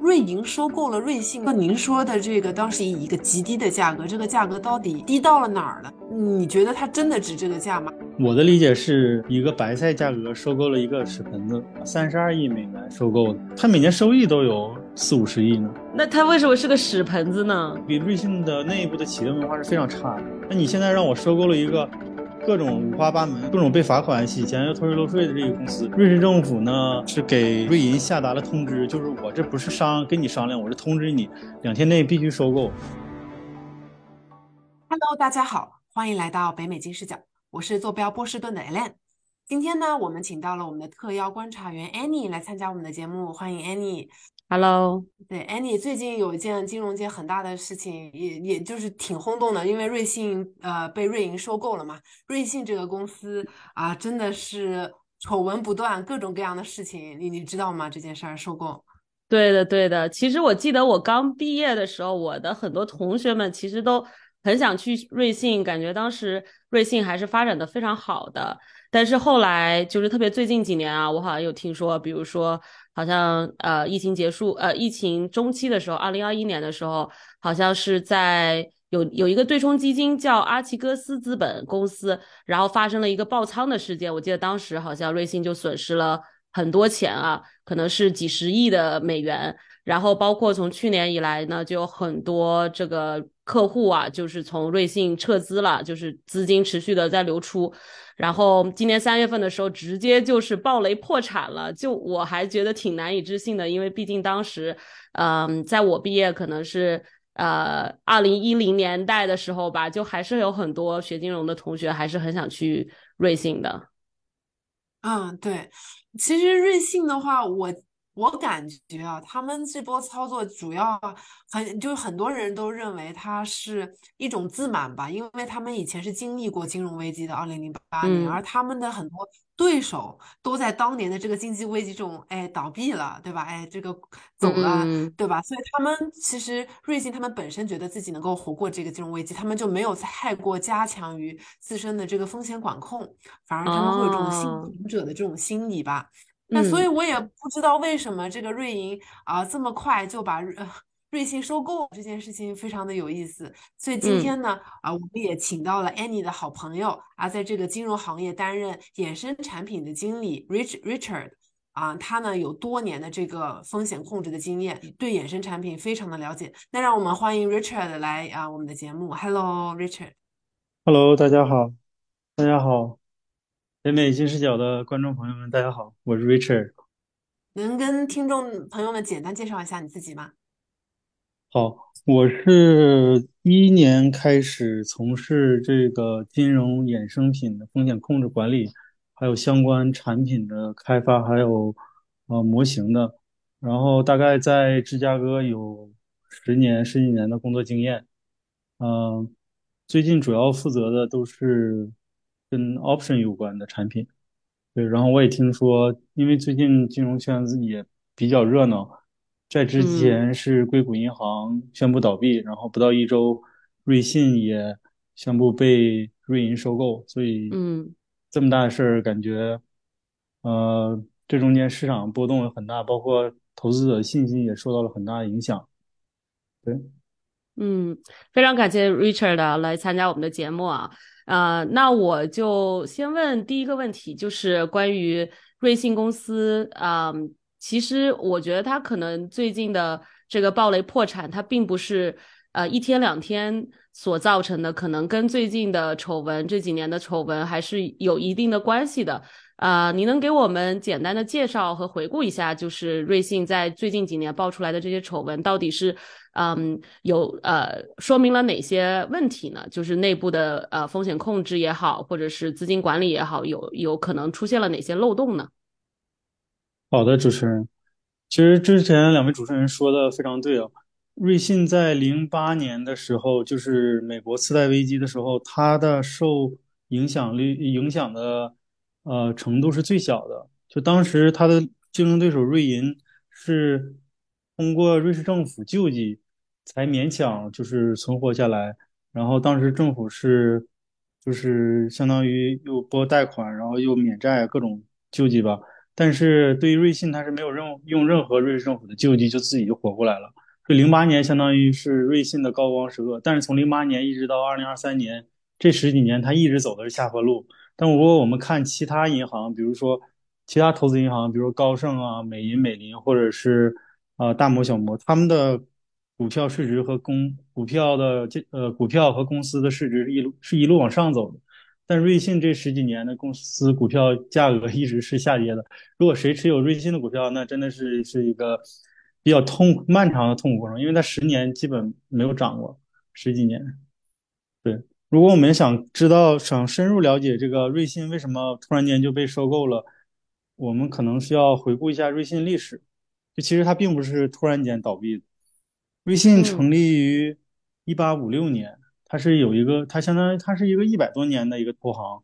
瑞银收购了瑞信，那您说的这个当时以一个极低的价格，这个价格到底低到了哪儿了？你觉得它真的值这个价吗？我的理解是一个白菜价格收购了一个屎盆子，三十二亿美元收购的，它每年收益都有四五十亿呢。那它为什么是个屎盆子呢？比瑞信的内部的企业文化是非常差的。那你现在让我收购了一个？各种五花八门、各种被罚款、洗钱又偷税漏税的这个公司，瑞士政府呢是给瑞银下达了通知，就是我这不是商跟你商量，我是通知你，两天内必须收购。Hello，大家好，欢迎来到北美金视角，我是坐标波士顿的 Alan。今天呢，我们请到了我们的特邀观察员 Annie 来参加我们的节目，欢迎 Annie。Hello，对，Annie，最近有一件金融界很大的事情，也也就是挺轰动的，因为瑞信呃被瑞银收购了嘛。瑞信这个公司啊，真的是丑闻不断，各种各样的事情，你你知道吗？这件事儿收购？对的，对的。其实我记得我刚毕业的时候，我的很多同学们其实都很想去瑞信，感觉当时瑞信还是发展的非常好的。但是后来就是特别最近几年啊，我好像有听说，比如说。好像呃，疫情结束，呃，疫情中期的时候，二零二一年的时候，好像是在有有一个对冲基金叫阿奇戈斯资本公司，然后发生了一个爆仓的事件。我记得当时好像瑞信就损失了很多钱啊，可能是几十亿的美元。然后包括从去年以来呢，就有很多这个客户啊，就是从瑞信撤资了，就是资金持续的在流出。然后今年三月份的时候，直接就是暴雷破产了，就我还觉得挺难以置信的，因为毕竟当时，嗯，在我毕业可能是呃二零一零年代的时候吧，就还是有很多学金融的同学还是很想去瑞信的。嗯，对，其实瑞信的话，我。我感觉啊，他们这波操作主要很就是很多人都认为它是一种自满吧，因为他们以前是经历过金融危机的二零零八年，而他们的很多对手都在当年的这个经济危机中，哎，倒闭了，对吧？哎，这个走了，对吧？所以他们其实瑞幸他们本身觉得自己能够活过这个金融危机，他们就没有太过加强于自身的这个风险管控，反而他们会有这种幸存者的这种心理吧。那所以，我也不知道为什么这个瑞银啊这么快就把瑞 瑞信收购这件事情非常的有意思。所以今天呢，啊，我们也请到了 Annie 的好朋友啊，在这个金融行业担任衍生产品的经理 Rich Richard 啊，他呢有多年的这个风险控制的经验，对衍生产品非常的了解。那让我们欢迎 Richard 来啊我们的节目。Hello Richard。Hello，大家好，大家好。北美新视角的观众朋友们，大家好，我是 Richard。能跟听众朋友们简单介绍一下你自己吗？好，我是一年开始从事这个金融衍生品的风险控制管理，还有相关产品的开发，还有呃模型的。然后大概在芝加哥有十年十几年的工作经验。嗯，最近主要负责的都是。跟 option 有关的产品，对，然后我也听说，因为最近金融圈子也比较热闹，在之前是硅谷银行宣布倒闭，然后不到一周，瑞信也宣布被瑞银收购，所以，嗯，这么大的事儿，感觉，呃，这中间市场波动很大，包括投资者信心也受到了很大的影响，对，嗯，非常感谢 Richard 来参加我们的节目啊。呃，那我就先问第一个问题，就是关于瑞信公司。嗯，其实我觉得它可能最近的这个暴雷破产，它并不是呃一天两天所造成的，可能跟最近的丑闻这几年的丑闻还是有一定的关系的。啊，你能给我们简单的介绍和回顾一下，就是瑞信在最近几年爆出来的这些丑闻，到底是嗯有呃说明了哪些问题呢？就是内部的呃风险控制也好，或者是资金管理也好，有有可能出现了哪些漏洞呢？好的，主持人，其实之前两位主持人说的非常对啊。瑞信在零八年的时候，就是美国次贷危机的时候，它的受影响力影响的。呃，程度是最小的。就当时他的竞争对手瑞银是通过瑞士政府救济才勉强就是存活下来。然后当时政府是就是相当于又拨贷款，然后又免债，各种救济吧。但是对于瑞信，它是没有任用任何瑞士政府的救济，就自己就活过来了。就零八年相当于是瑞信的高光时刻，但是从零八年一直到二零二三年这十几年，他一直走的是下坡路。但如果我们看其他银行，比如说其他投资银行，比如高盛啊、美银、美林，或者是呃大摩、小摩，他们的股票市值和公股票的这呃股票和公司的市值一路是一路往上走的。但瑞信这十几年的公司股票价格一直是下跌的。如果谁持有瑞信的股票，那真的是是一个比较痛漫长的痛苦过程，因为它十年基本没有涨过，十几年。对，如果我们想知道、想深入了解这个瑞信为什么突然间就被收购了，我们可能需要回顾一下瑞信历史。就其实它并不是突然间倒闭的，瑞信成立于一八五六年。它是有一个，它相当于它是一个一百多年的一个投行。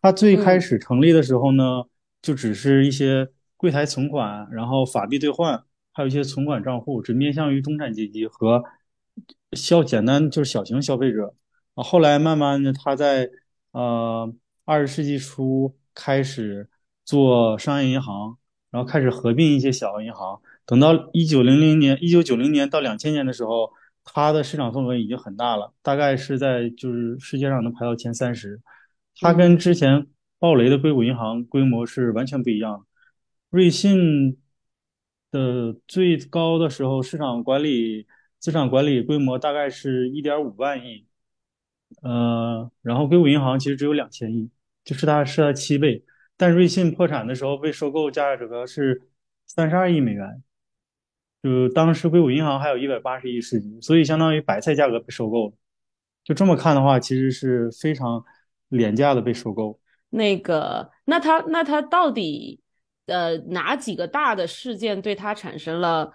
它最开始成立的时候呢，就只是一些柜台存款，然后法币兑换，还有一些存款账户，只面向于中产阶级和消简单就是小型消费者。后来慢慢的，他在呃二十世纪初开始做商业银行，然后开始合并一些小银行。等到一九零零年、一九九零年到两千年的时候。它的市场份额已经很大了，大概是在就是世界上能排到前三十。它跟之前暴雷的硅谷银行规模是完全不一样的。瑞信的最高的时候，市场管理资产管理规模大概是一点五万亿，呃，然后硅谷银行其实只有两千亿，就是它是它七倍。但瑞信破产的时候被收购价格是三十二亿美元。就当时硅谷银行还有一百八十亿市值，所以相当于白菜价格被收购了。就这么看的话，其实是非常廉价的被收购。那个，那他那他到底呃哪几个大的事件对他产生了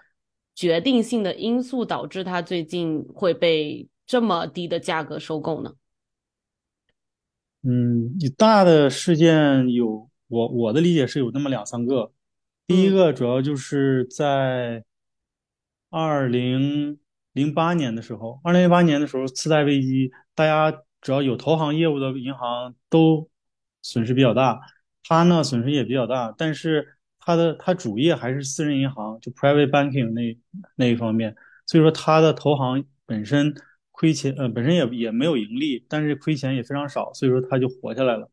决定性的因素，导致他最近会被这么低的价格收购呢？嗯，你大的事件有我我的理解是有那么两三个。第一个主要就是在。二零零八年的时候，二零零八年的时候，次贷危机，大家只要有投行业务的银行都损失比较大，它呢损失也比较大，但是它的它主业还是私人银行，就 private banking 那那一方面，所以说它的投行本身亏钱，呃，本身也也没有盈利，但是亏钱也非常少，所以说他就活下来了。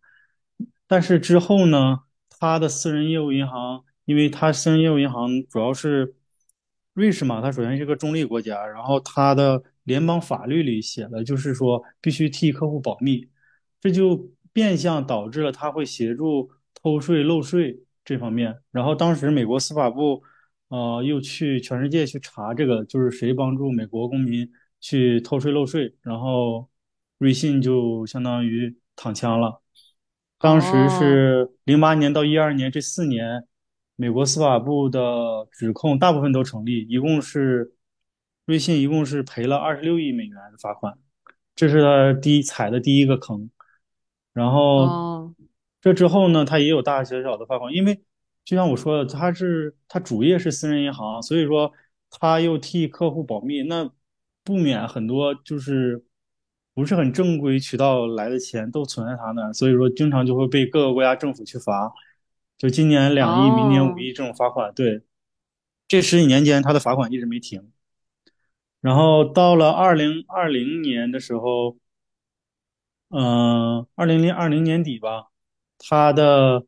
但是之后呢，他的私人业务银行，因为他私人业务银行主要是。瑞士嘛，它首先是个中立国家，然后它的联邦法律里写的就是说必须替客户保密，这就变相导致了它会协助偷税漏税这方面。然后当时美国司法部，呃，又去全世界去查这个，就是谁帮助美国公民去偷税漏税，然后瑞信就相当于躺枪了。当时是零八年到一二年这四年。美国司法部的指控大部分都成立，一共是瑞信一共是赔了二十六亿美元的罚款，这是他第一踩的第一个坑。然后这之后呢，他也有大大小小的罚款，因为就像我说的，他是他主业是私人银行，所以说他又替客户保密，那不免很多就是不是很正规渠道来的钱都存在他那，所以说经常就会被各个国家政府去罚。就今年两亿，明年五亿这种罚款，对，这十几年间他的罚款一直没停。然后到了二零二零年的时候，嗯，二零零二零年底吧，他的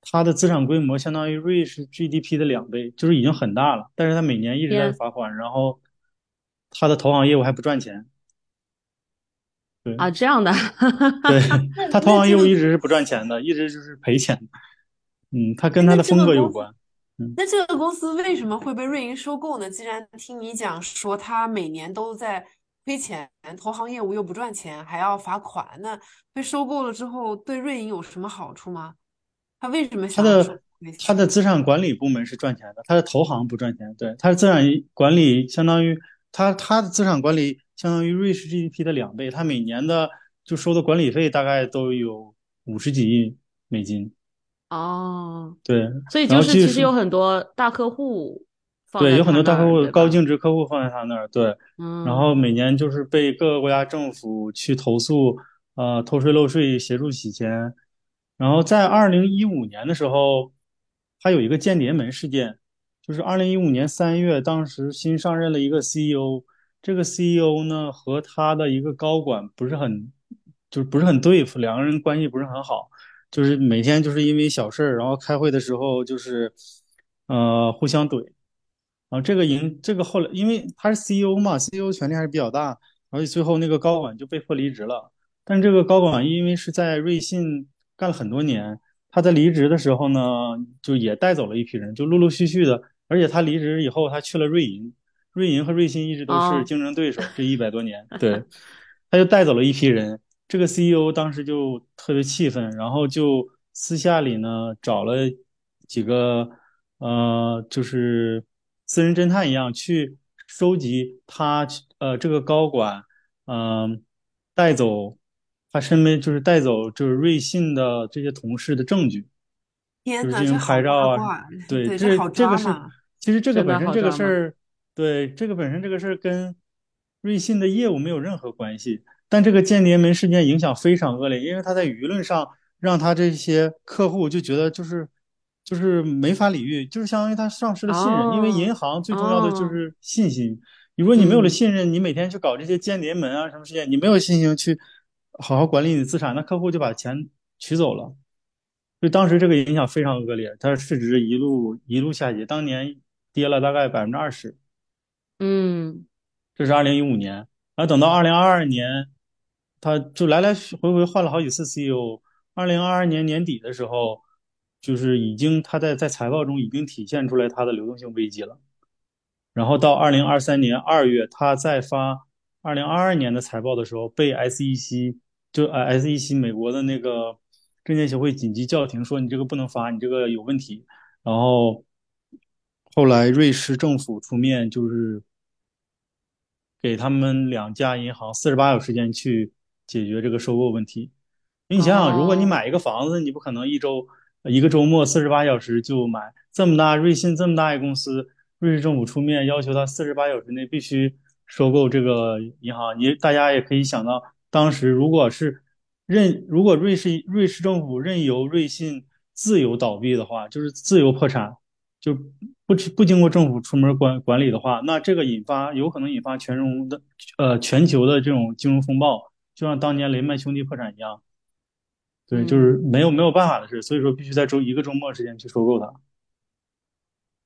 他的资产规模相当于瑞士 GDP 的两倍，就是已经很大了。但是他每年一直在罚款，然后他的投行业务还不赚钱。对啊，这样的，对他投行业务一直是不赚钱的，一直就是赔钱。嗯，他跟他的风格有关。嗯，那这个公司为什么会被瑞银收购呢？既然听你讲说他每年都在亏钱，投行业务又不赚钱，还要罚款，那被收购了之后对瑞银有什么好处吗？他为什么他的他的资产管理部门是赚钱的，他的投行不赚钱。对，他的资产管理相当于他他的资产管理相当于瑞士 GDP 的两倍，他每年的就收的管理费大概都有五十几亿美金。哦，对，所以就是其实有很多大客户，对，有很多大客户、高净值客户放在他那儿，对，嗯，然后每年就是被各个国家政府去投诉，呃，偷税漏税、协助洗钱，然后在二零一五年的时候，他有一个间谍门事件，就是二零一五年三月，当时新上任了一个 CEO，这个 CEO 呢和他的一个高管不是很，就是不是很对付，两个人关系不是很好，就是每天就是因为小事儿，然后开会的时候就是呃互相怼。啊，这个赢，这个后来，因为他是 CEO 嘛，CEO 权力还是比较大，而且最后那个高管就被迫离职了。但这个高管因为是在瑞信干了很多年，他在离职的时候呢，就也带走了一批人，就陆陆续续的。而且他离职以后，他去了瑞银，瑞银和瑞信一直都是竞争对手，这一百多年，对，他就带走了一批人。这个 CEO 当时就特别气愤，然后就私下里呢找了几个，呃，就是。私人侦探一样去收集他呃这个高管嗯带走他身边就是带走就是瑞信的这些同事的证据，就是进行拍照啊，对，这这个是其实这个本身这个事儿，对这个本身这个事儿跟瑞信的业务没有任何关系，但这个间谍门事件影响非常恶劣，因为他在舆论上让他这些客户就觉得就是。就是没法理喻，就是相当于他丧失了信任，因为银行最重要的就是信心。如果你没有了信任，你每天去搞这些间谍门啊什么事件，你没有信心去好好管理你的资产，那客户就把钱取走了。就当时这个影响非常恶劣，它的市值一路一路下跌，当年跌了大概百分之二十。嗯，这是二零一五年，然后等到二零二二年，他就来来回回换了好几次 CEO。二零二二年年底的时候。就是已经，他在在财报中已经体现出来他的流动性危机了。然后到二零二三年二月，他再发二零二二年的财报的时候，被 SEC 就呃 SEC 美国的那个证监协会紧急叫停，说你这个不能发，你这个有问题。然后后来瑞士政府出面，就是给他们两家银行四十八小时时间去解决这个收购问题。你想想，如果你买一个房子，你不可能一周。一个周末四十八小时就买这么大瑞信这么大一公司，瑞士政府出面要求他四十八小时内必须收购这个银行。你大家也可以想到，当时如果是任如果瑞士瑞士政府任由瑞信自由倒闭的话，就是自由破产，就不不经过政府出门管管理的话，那这个引发有可能引发全融的呃全球的这种金融风暴，就像当年雷曼兄弟破产一样。对，就是没有没有办法的事，所以说必须在周一个周末时间去收购它。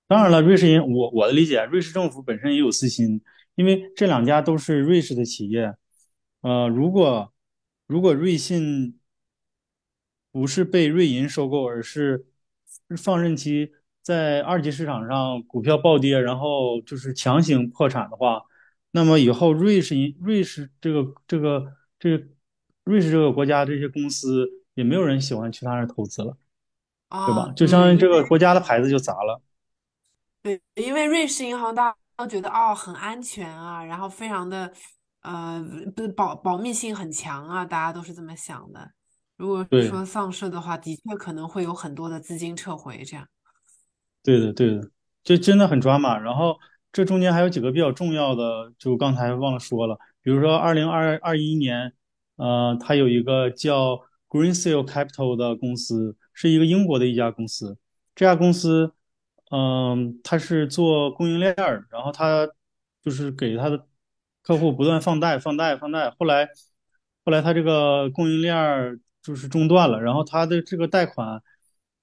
当然了，瑞士银我我的理解，瑞士政府本身也有私心，因为这两家都是瑞士的企业。呃，如果如果瑞信不是被瑞银收购，而是放任其在二级市场上股票暴跌，然后就是强行破产的话，那么以后瑞士银瑞士这个这个这个瑞士这个国家这些公司。也没有人喜欢去他那儿投资了，对吧？就相当于这个国家的牌子就砸了。对，因为瑞士银行大家都觉得哦很安全啊，然后非常的呃不保保密性很强啊，大家都是这么想的。如果说丧市的话，的确可能会有很多的资金撤回，这样。对的，对的，就真的很抓马。然后这中间还有几个比较重要的，就刚才忘了说了，比如说二零二二一年，呃，它有一个叫。Greensill Capital 的公司是一个英国的一家公司，这家公司，嗯，它是做供应链儿，然后它就是给它的客户不断放贷、放贷、放贷。后来，后来它这个供应链儿就是中断了，然后它的这个贷款，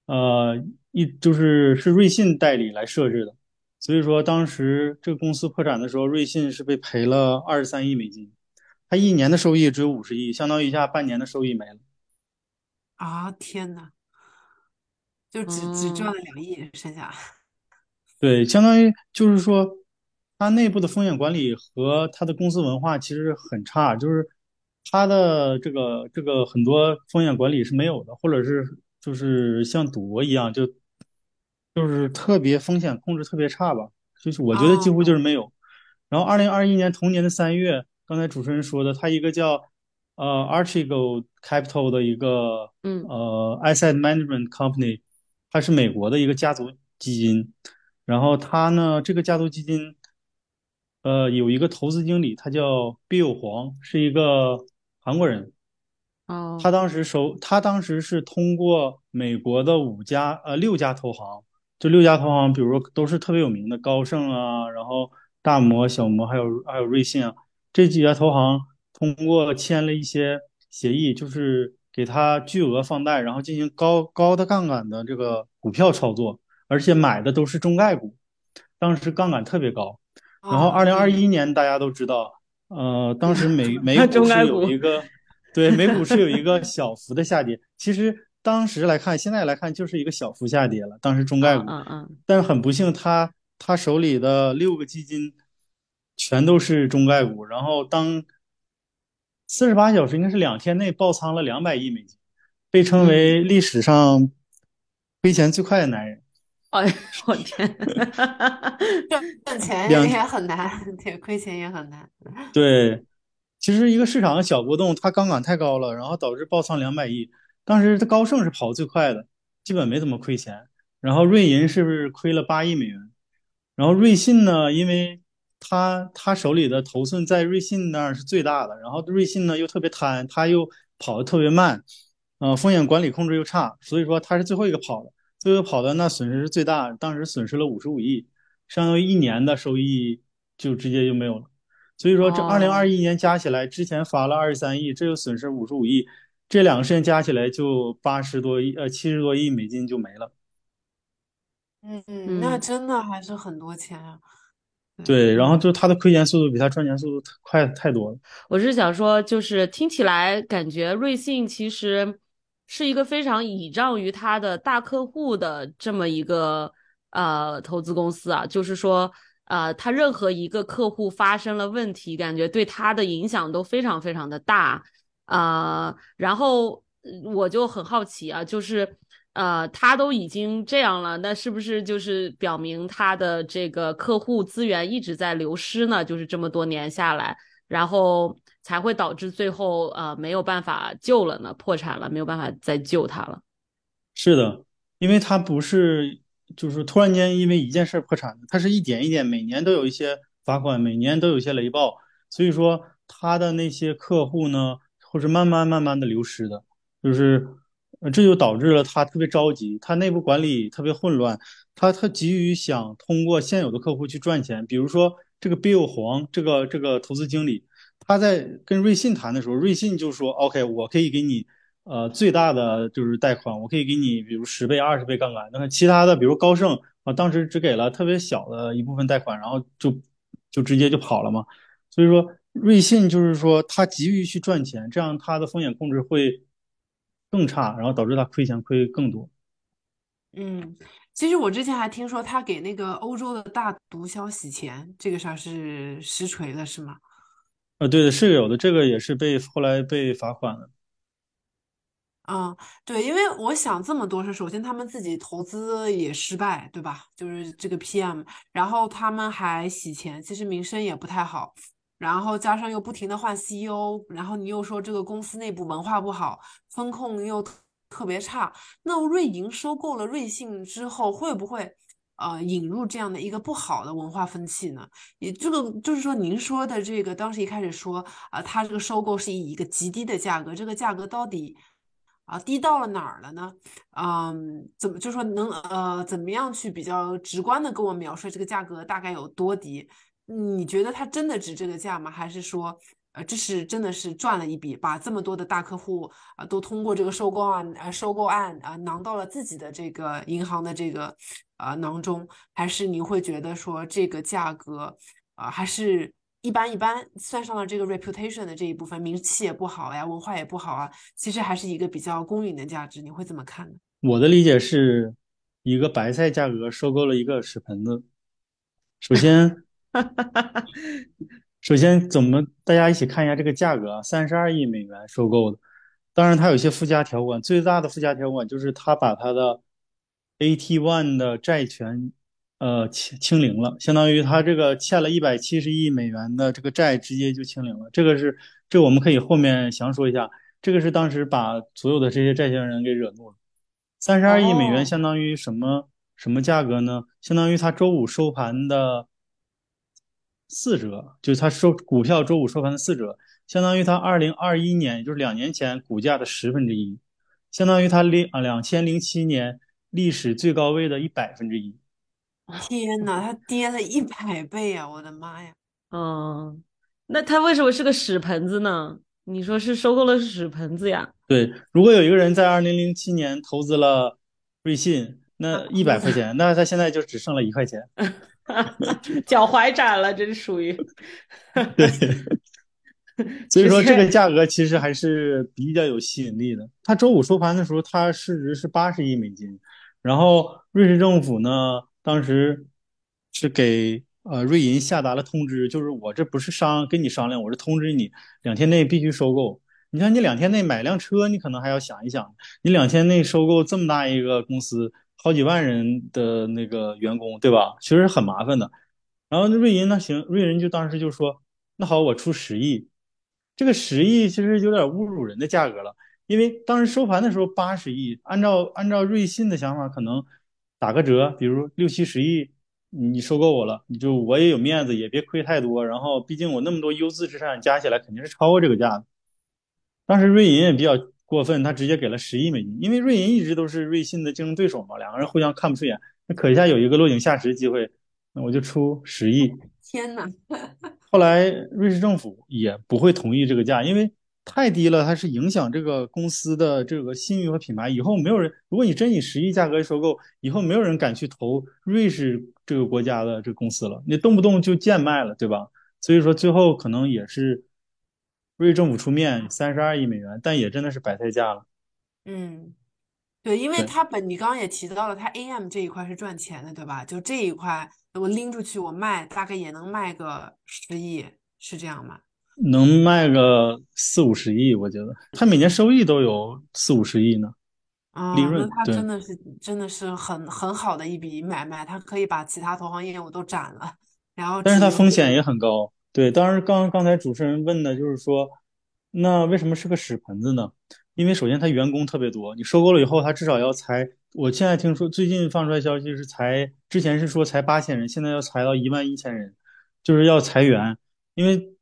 呃，一就是是瑞信代理来设置的，所以说当时这个公司破产的时候，瑞信是被赔了二十三亿美金，它一年的收益只有五十亿，相当于一下半年的收益没了。啊天呐，就只只赚了两亿，剩下。对，相当于就是说，它内部的风险管理和它的公司文化其实很差，就是它的这个这个很多风险管理是没有的，或者是就是像赌博一样，就就是特别风险控制特别差吧，就是我觉得几乎就是没有。然后二零二一年同年的三月，刚才主持人说的，他一个叫。呃，Archegos Capital 的一个，嗯，呃，Asset Management Company，它是美国的一个家族基金。然后他呢，这个家族基金，呃，有一个投资经理，他叫 Bill 黄，是一个韩国人。哦。他当时收，他当时是通过美国的五家，呃，六家投行这六家投行，比如说都是特别有名的高盛啊，然后大摩、小摩，还有还有瑞信啊，这几家投行通过签了一些协议，就是给他巨额放贷，然后进行高高的杠杆的这个股票操作，而且买的都是中概股，当时杠杆特别高。然后二零二一年大家都知道，呃，当时美 美股是有一个，对，美股是有一个小幅的下跌，其实。当时来看，现在来看就是一个小幅下跌了。当时中概股，嗯嗯，但是很不幸，他他手里的六个基金全都是中概股。然后当四十八小时应该是两天内爆仓了两百亿美金，被称为历史上亏钱最快的男人。哎，我天，赚赚钱也很难，对，亏钱也很难。对，其实一个市场的小波动，它杠杆太高了，然后导致爆仓两百亿。当时这高盛是跑最快的，基本没怎么亏钱。然后瑞银是不是亏了八亿美元？然后瑞信呢？因为他他手里的头寸在瑞信那儿是最大的，然后瑞信呢又特别贪，他又跑得特别慢，呃，风险管理控制又差，所以说他是最后一个跑的，最后跑的那损失是最大，当时损失了五十五亿，相当于一年的收益就直接就没有了。所以说这二零二一年加起来，之前发了二十三亿，这又损失五十五亿。这两个事情加起来就八十多亿，呃，七十多亿美金就没了。嗯嗯，那真的还是很多钱啊。对，然后就他的亏钱速度比他赚钱速度快太多了。我是想说，就是听起来感觉瑞幸其实是一个非常倚仗于他的大客户的这么一个呃投资公司啊，就是说呃，他任何一个客户发生了问题，感觉对他的影响都非常非常的大。啊，然后我就很好奇啊，就是呃，他都已经这样了，那是不是就是表明他的这个客户资源一直在流失呢？就是这么多年下来，然后才会导致最后呃没有办法救了呢，破产了，没有办法再救他了。是的，因为他不是就是突然间因为一件事破产的，他是一点一点，每年都有一些罚款，每年都有一些雷暴，所以说他的那些客户呢。或是慢慢慢慢的流失的，就是，这就导致了他特别着急，他内部管理特别混乱，他他急于想通过现有的客户去赚钱。比如说这个 Bill 黄这个这个投资经理，他在跟瑞信谈的时候，瑞信就说：“OK，我可以给你，呃，最大的就是贷款，我可以给你，比如十倍、二十倍杠杆。那么其他的，比如高盛啊，当时只给了特别小的一部分贷款，然后就就直接就跑了嘛。所以说。瑞信就是说，他急于去赚钱，这样他的风险控制会更差，然后导致他亏钱亏更多。嗯，其实我之前还听说他给那个欧洲的大毒枭洗钱，这个事儿是实锤了，是吗？啊，对的，是有的，这个也是被后来被罚款了。嗯，对，因为我想这么多是，首先他们自己投资也失败，对吧？就是这个 PM，然后他们还洗钱，其实名声也不太好。然后加上又不停的换 CEO，然后你又说这个公司内部文化不好，风控又特别差，那瑞银收购了瑞信之后，会不会呃引入这样的一个不好的文化风气呢？也这个就是说，您说的这个当时一开始说啊，它这个收购是以一个极低的价格，这个价格到底啊低到了哪儿了呢？嗯，怎么就说能呃怎么样去比较直观的跟我描述这个价格大概有多低？你觉得它真的值这个价吗？还是说，呃，这是真的是赚了一笔，把这么多的大客户啊，都通过这个收购案啊，收购案啊，囊到了自己的这个银行的这个啊囊中？还是你会觉得说这个价格啊，还是一般一般？算上了这个 reputation 的这一部分，名气也不好呀，文化也不好啊，其实还是一个比较公允的价值。你会怎么看呢？我的理解是一个白菜价格收购了一个屎盆子。首先。哈哈哈哈首先，怎么大家一起看一下这个价格啊？三十二亿美元收购的，当然它有一些附加条款，最大的附加条款就是它把它的 AT One 的债权，呃清清零了，相当于它这个欠了一百七十亿美元的这个债直接就清零了。这个是，这我们可以后面详说一下。这个是当时把所有的这些债权人给惹怒了。三十二亿美元相当于什么什么价格呢？相当于他周五收盘的。四折，就是它收股票周五收盘的四折，相当于它二零二一年，也就是两年前股价的十分之一，相当于它零啊两千零七年历史最高位的一百分之一。天呐，它跌了一百倍啊！我的妈呀！嗯，那它为什么是个屎盆子呢？你说是收购了屎盆子呀？对，如果有一个人在二零零七年投资了瑞信，那一百块钱，那他现在就只剩了一块钱。脚踝斩了，这是属于。对，所以说这个价格其实还是比较有吸引力的。它周五收盘的时候，它市值是八十亿美金，然后瑞士政府呢，当时是给呃瑞银下达了通知，就是我这不是商跟你商量，我是通知你两天内必须收购。你看，你两天内买辆车，你可能还要想一想，你两天内收购这么大一个公司。好几万人的那个员工，对吧？其实很麻烦的。然后瑞银那行，瑞银就当时就说：“那好，我出十亿。”这个十亿其实有点侮辱人的价格了，因为当时收盘的时候八十亿，按照按照瑞信的想法，可能打个折，比如六七十亿，你收购我了，你就我也有面子，也别亏太多。然后毕竟我那么多优质资产加起来肯定是超过这个价的。当时瑞银也比较。过分，他直接给了十亿美金，因为瑞银一直都是瑞信的竞争对手嘛，两个人互相看不顺眼，那可一下有一个落井下石机会，那我就出十亿。天哪！后来瑞士政府也不会同意这个价，因为太低了，它是影响这个公司的这个信誉和品牌。以后没有人，如果你真以十亿价格收购，以后没有人敢去投瑞士这个国家的这个公司了，你动不动就贱卖了，对吧？所以说最后可能也是。瑞士政府出面三十二亿美元，但也真的是白菜价了。嗯，对，因为它本你刚刚也提到了，它 AM 这一块是赚钱的，对吧？就这一块，我拎出去我卖，大概也能卖个十亿，是这样吗？能卖个四五十亿，我觉得它每年收益都有四五十亿呢。啊，利润它真的是真的是很很好的一笔买卖，它可以把其他投行业务都斩了，然后但是它风险也很高。对，当然，刚刚才主持人问的就是说，那为什么是个屎盆子呢？因为首先他员工特别多，你收购了以后，他至少要裁。我现在听说最近放出来消息是裁，之前是说裁八千人，现在要裁到一万一千人，就是要裁员，因为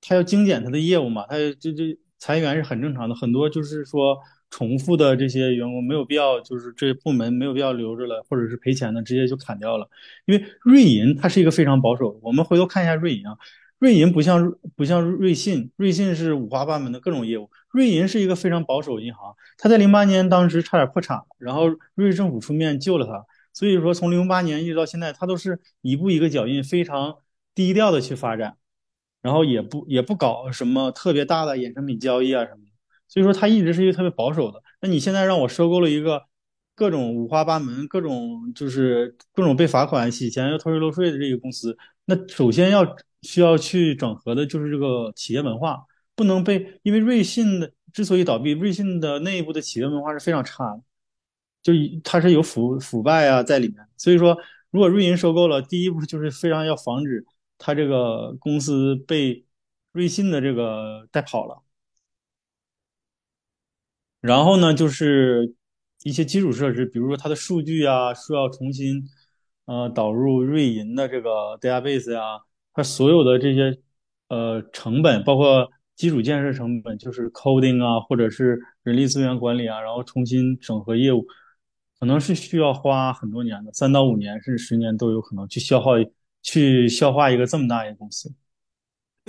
他要精简他的业务嘛，他就就裁员是很正常的，很多就是说。重复的这些员工没有必要，就是这部门没有必要留着了，或者是赔钱的，直接就砍掉了。因为瑞银它是一个非常保守。我们回头看一下瑞银啊，瑞银不像不像瑞信，瑞信是五花八门的各种业务，瑞银是一个非常保守银行。它在零八年当时差点破产，然后瑞士政府出面救了它。所以说从零八年一直到现在，它都是一步一个脚印，非常低调的去发展，然后也不也不搞什么特别大的衍生品交易啊什么。所以说，他一直是一个特别保守的。那你现在让我收购了一个各种五花八门、各种就是各种被罚款、洗钱又偷税漏税的这个公司，那首先要需要去整合的就是这个企业文化，不能被因为瑞信的之所以倒闭，瑞信的内部的企业文化是非常差的，就它是有腐腐败啊在里面。所以说，如果瑞银收购了，第一步就是非常要防止它这个公司被瑞信的这个带跑了。然后呢，就是一些基础设施，比如说它的数据啊，需要重新呃导入瑞银的这个 database 啊，它所有的这些呃成本，包括基础建设成本，就是 coding 啊，或者是人力资源管理啊，然后重新整合业务，可能是需要花很多年的，三到五年甚至十年都有可能去消耗去消化一个这么大一个公司。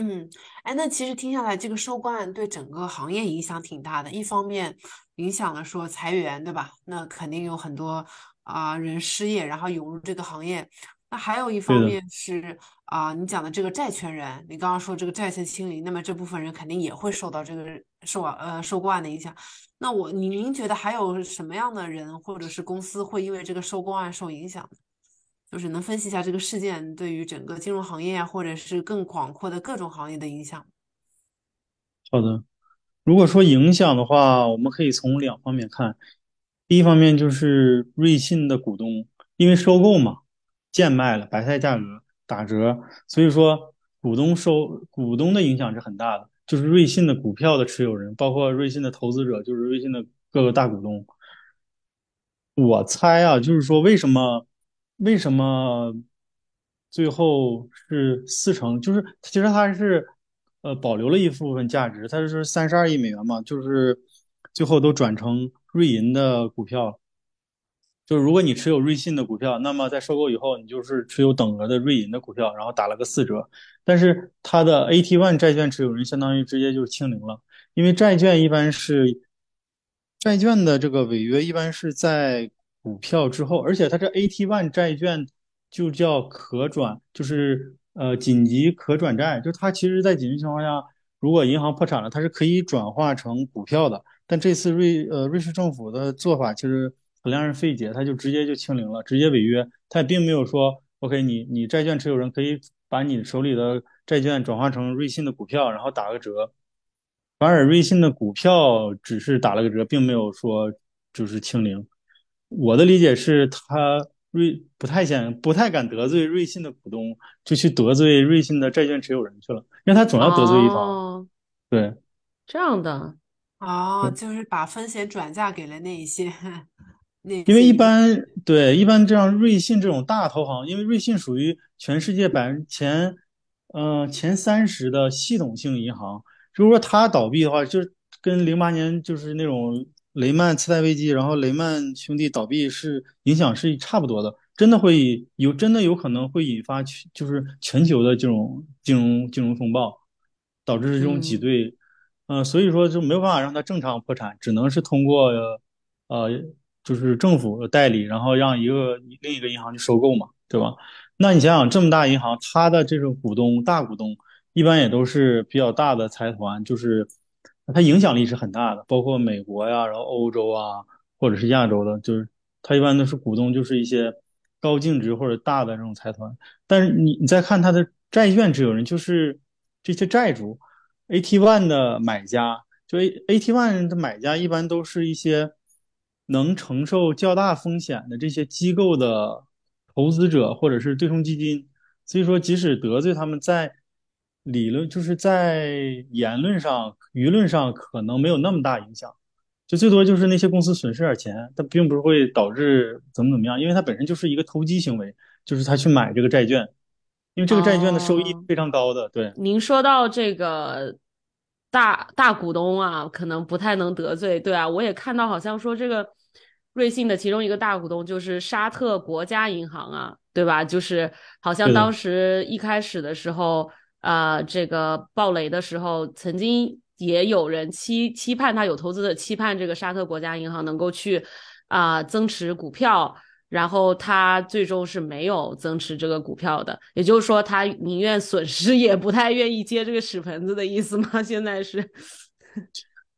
嗯，哎，那其实听下来，这个收购案对整个行业影响挺大的。一方面影响了说裁员，对吧？那肯定有很多啊人失业，然后涌入这个行业。那还有一方面是啊，你讲的这个债权人，你刚刚说这个债权清理，那么这部分人肯定也会受到这个受呃收购案的影响。那我您您觉得还有什么样的人或者是公司会因为这个收购案受影响呢？就是能分析一下这个事件对于整个金融行业啊，或者是更广阔的各种行业的影响。好的，如果说影响的话，我们可以从两方面看。第一方面就是瑞信的股东，因为收购嘛，贱卖了，白菜价格打折，所以说股东收股东的影响是很大的。就是瑞信的股票的持有人，包括瑞信的投资者，就是瑞信的各个大股东。我猜啊，就是说为什么？为什么最后是四成？就是其实它是呃保留了一部分价值，它是三十二亿美元嘛，就是最后都转成瑞银的股票。就是如果你持有瑞信的股票，那么在收购以后，你就是持有等额的瑞银的股票，然后打了个四折。但是它的 AT1 债券持有人相当于直接就是清零了，因为债券一般是债券的这个违约一般是在股票之后，而且它这 AT1 债券就叫可转，就是呃紧急可转债，就它其实，在紧急情况下，如果银行破产了，它是可以转化成股票的。但这次瑞呃瑞士政府的做法其实。很让人费解，他就直接就清零了，直接违约。他也并没有说，OK，你你债券持有人可以把你手里的债券转化成瑞信的股票，然后打个折。反而瑞信的股票只是打了个折，并没有说就是清零。我的理解是他瑞不太想、不太敢得罪瑞信的股东，就去得罪瑞信的债券持有人去了，因为他总要得罪一方。对，这样的哦，就是把风险转嫁给了那一些。因为一般对一般这样，瑞信这种大投行，因为瑞信属于全世界百分前，嗯前三十的系统性银行。如果说它倒闭的话，就跟零八年就是那种雷曼次贷危机，然后雷曼兄弟倒闭是影响是差不多的，真的会有真的有可能会引发全就是全球的这种金融金融风暴，导致这种挤兑，嗯，所以说就没有办法让它正常破产，只能是通过呃。就是政府代理，然后让一个另一个银行去收购嘛，对吧？那你想想，这么大银行，它的这种股东、大股东，一般也都是比较大的财团，就是它影响力是很大的，包括美国呀，然后欧洲啊，或者是亚洲的，就是它一般都是股东，就是一些高净值或者大的这种财团。但是你你再看它的债券持有人，就是这些债主，AT1 的买家，就 A AT1 的买家一般都是一些。能承受较大风险的这些机构的投资者或者是对冲基金，所以说即使得罪他们，在理论就是在言论上、舆论上可能没有那么大影响，就最多就是那些公司损失点钱，但并不是会导致怎么怎么样，因为它本身就是一个投机行为，就是他去买这个债券，因为这个债券的收益非常高的。对，您说到这个大大股东啊，可能不太能得罪，对啊，我也看到好像说这个。瑞信的其中一个大股东就是沙特国家银行啊，对吧？就是好像当时一开始的时候，啊，这个暴雷的时候，曾经也有人期期盼他有投资者期盼这个沙特国家银行能够去啊增持股票，然后他最终是没有增持这个股票的，也就是说他宁愿损失也不太愿意接这个屎盆子的意思吗？现在是？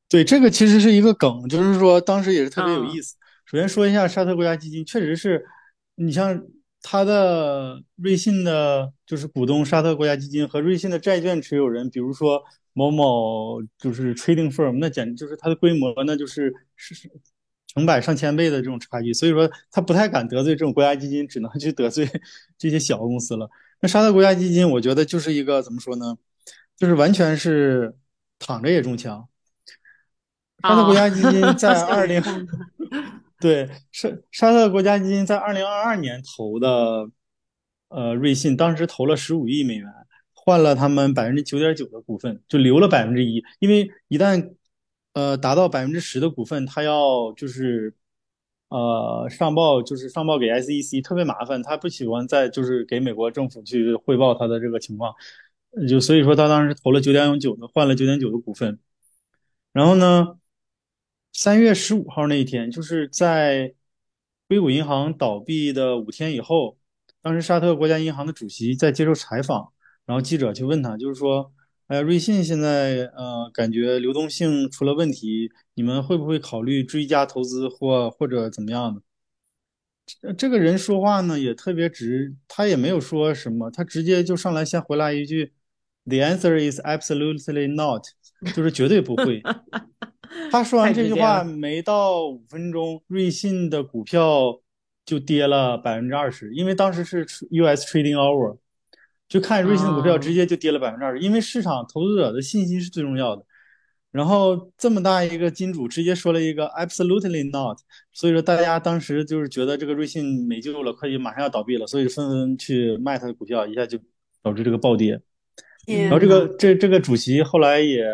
对，这个其实是一个梗，就是说当时也是特别有意思。首先说一下沙特国家基金，确实是，你像他的瑞信的，就是股东沙特国家基金和瑞信的债券持有人，比如说某某就是 trading firm，那简直就是它的规模，那就是是成百上千倍的这种差距，所以说他不太敢得罪这种国家基金，只能去得罪 这些小公司了。那沙特国家基金，我觉得就是一个怎么说呢，就是完全是躺着也中枪。沙特国家基金在 二零。对，沙沙特国家基金在二零二二年投的，呃，瑞信当时投了十五亿美元，换了他们百分之九点九的股份，就留了百分之一。因为一旦，呃，达到百分之十的股份，他要就是，呃，上报就是上报给 SEC，特别麻烦，他不喜欢再就是给美国政府去汇报他的这个情况，就所以说他当时投了九点九的，换了九点九的股份，然后呢？三月十五号那一天，就是在硅谷银行倒闭的五天以后，当时沙特国家银行的主席在接受采访，然后记者去问他，就是说，哎呀，瑞信现在呃，感觉流动性出了问题，你们会不会考虑追加投资或或者怎么样的？这这个人说话呢也特别直，他也没有说什么，他直接就上来先回答一句，The answer is absolutely not，就是绝对不会。他说完这句话没到五分钟，瑞信的股票就跌了百分之二十，因为当时是 US Trading Hour，就看瑞信的股票直接就跌了百分之二十，因为市场投资者的信心是最重要的。然后这么大一个金主直接说了一个 Absolutely not，所以说大家当时就是觉得这个瑞信没救了，快马上要倒闭了，所以纷纷去卖他的股票，一下就导致这个暴跌。然后这个这这个主席后来也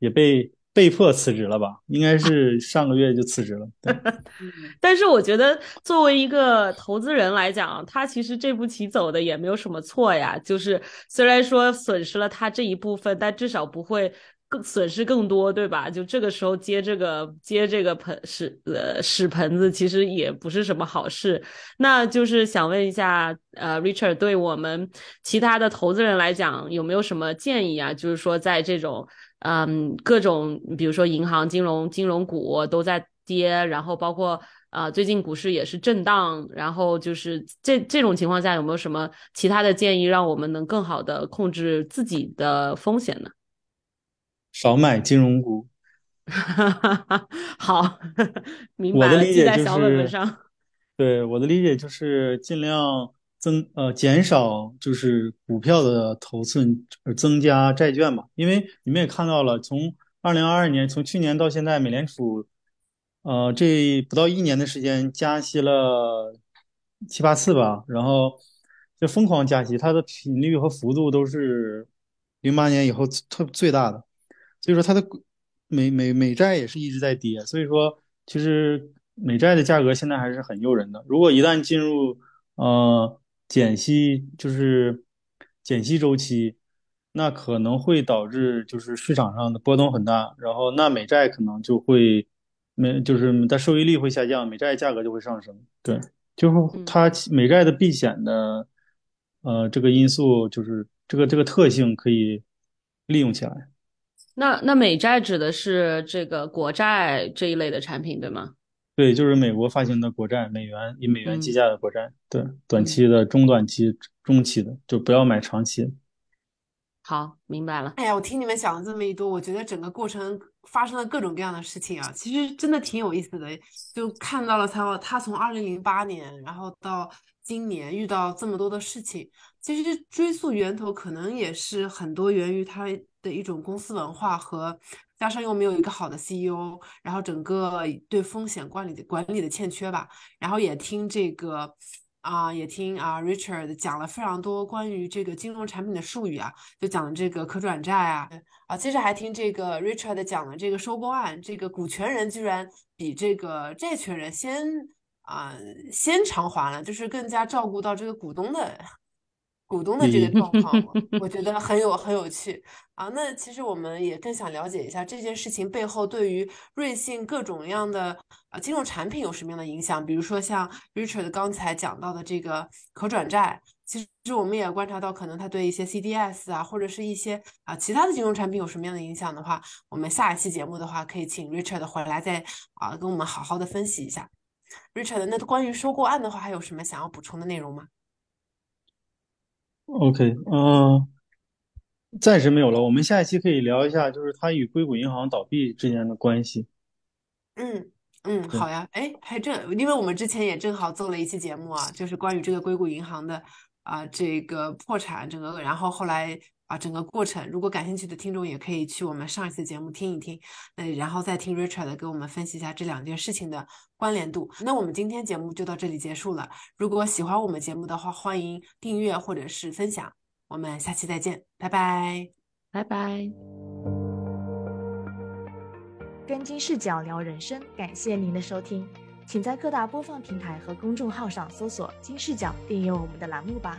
也被。被迫辞职了吧？应该是上个月就辞职了。但是我觉得作为一个投资人来讲，他其实这步棋走的也没有什么错呀。就是虽然说损失了他这一部分，但至少不会。更损失更多，对吧？就这个时候接这个接这个盆屎呃屎盆子，其实也不是什么好事。那就是想问一下，呃，Richard，对我们其他的投资人来讲，有没有什么建议啊？就是说，在这种嗯各种，比如说银行、金融、金融股都在跌，然后包括呃最近股市也是震荡，然后就是这这种情况下，有没有什么其他的建议，让我们能更好的控制自己的风险呢？少买金融股，好，明白了，记在小本本上。对我的理解就是尽量增呃减少就是股票的头寸，增加债券吧。因为你们也看到了，从二零二二年，从去年到现在，美联储呃这不到一年的时间加息了七八次吧，然后就疯狂加息，它的频率和幅度都是零八年以后特最大的。所以说它的美美美债也是一直在跌，所以说其实美债的价格现在还是很诱人的。如果一旦进入呃减息，就是减息周期，那可能会导致就是市场上的波动很大，然后那美债可能就会美就是它收益率会下降，美债价格就会上升。对，就是它美债的避险的呃这个因素，就是这个这个特性可以利用起来。那那美债指的是这个国债这一类的产品，对吗？对，就是美国发行的国债，美元以美元计价的国债。对，短期的、中短期、中期的，就不要买长期。好，明白了。哎呀，我听你们讲了这么一多，我觉得整个过程发生了各种各样的事情啊，其实真的挺有意思的。就看到了他，他从二零零八年，然后到今年遇到这么多的事情，其实追溯源头，可能也是很多源于他。的一种公司文化和加上又没有一个好的 CEO，然后整个对风险管理的管理的欠缺吧。然后也听这个啊，也听啊，Richard 讲了非常多关于这个金融产品的术语啊，就讲这个可转债啊啊，接着还听这个 Richard 讲了这个收购案，这个股权人居然比这个债权人先啊先偿还了，就是更加照顾到这个股东的。股东的这个状况，我觉得很有很有趣啊。那其实我们也更想了解一下这件事情背后对于瑞信各种样的啊金融产品有什么样的影响。比如说像 Richard 刚才讲到的这个可转债，其实我们也观察到，可能它对一些 CDS 啊或者是一些啊其他的金融产品有什么样的影响的话，我们下一期节目的话可以请 Richard 回来再啊跟我们好好的分析一下。Richard，那关于收购案的话，还有什么想要补充的内容吗？OK，嗯，暂时没有了。我们下一期可以聊一下，就是它与硅谷银行倒闭之间的关系。嗯嗯，好呀。哎，还正，因为我们之前也正好做了一期节目啊，就是关于这个硅谷银行的啊这个破产整个，然后后来。啊，整个过程，如果感兴趣的听众也可以去我们上一次节目听一听，那然后再听 Richard 给我们分析一下这两件事情的关联度。那我们今天节目就到这里结束了。如果喜欢我们节目的话，欢迎订阅或者是分享。我们下期再见，拜拜，拜拜。跟金视角聊人生，感谢您的收听，请在各大播放平台和公众号上搜索“金视角”，订阅我们的栏目吧。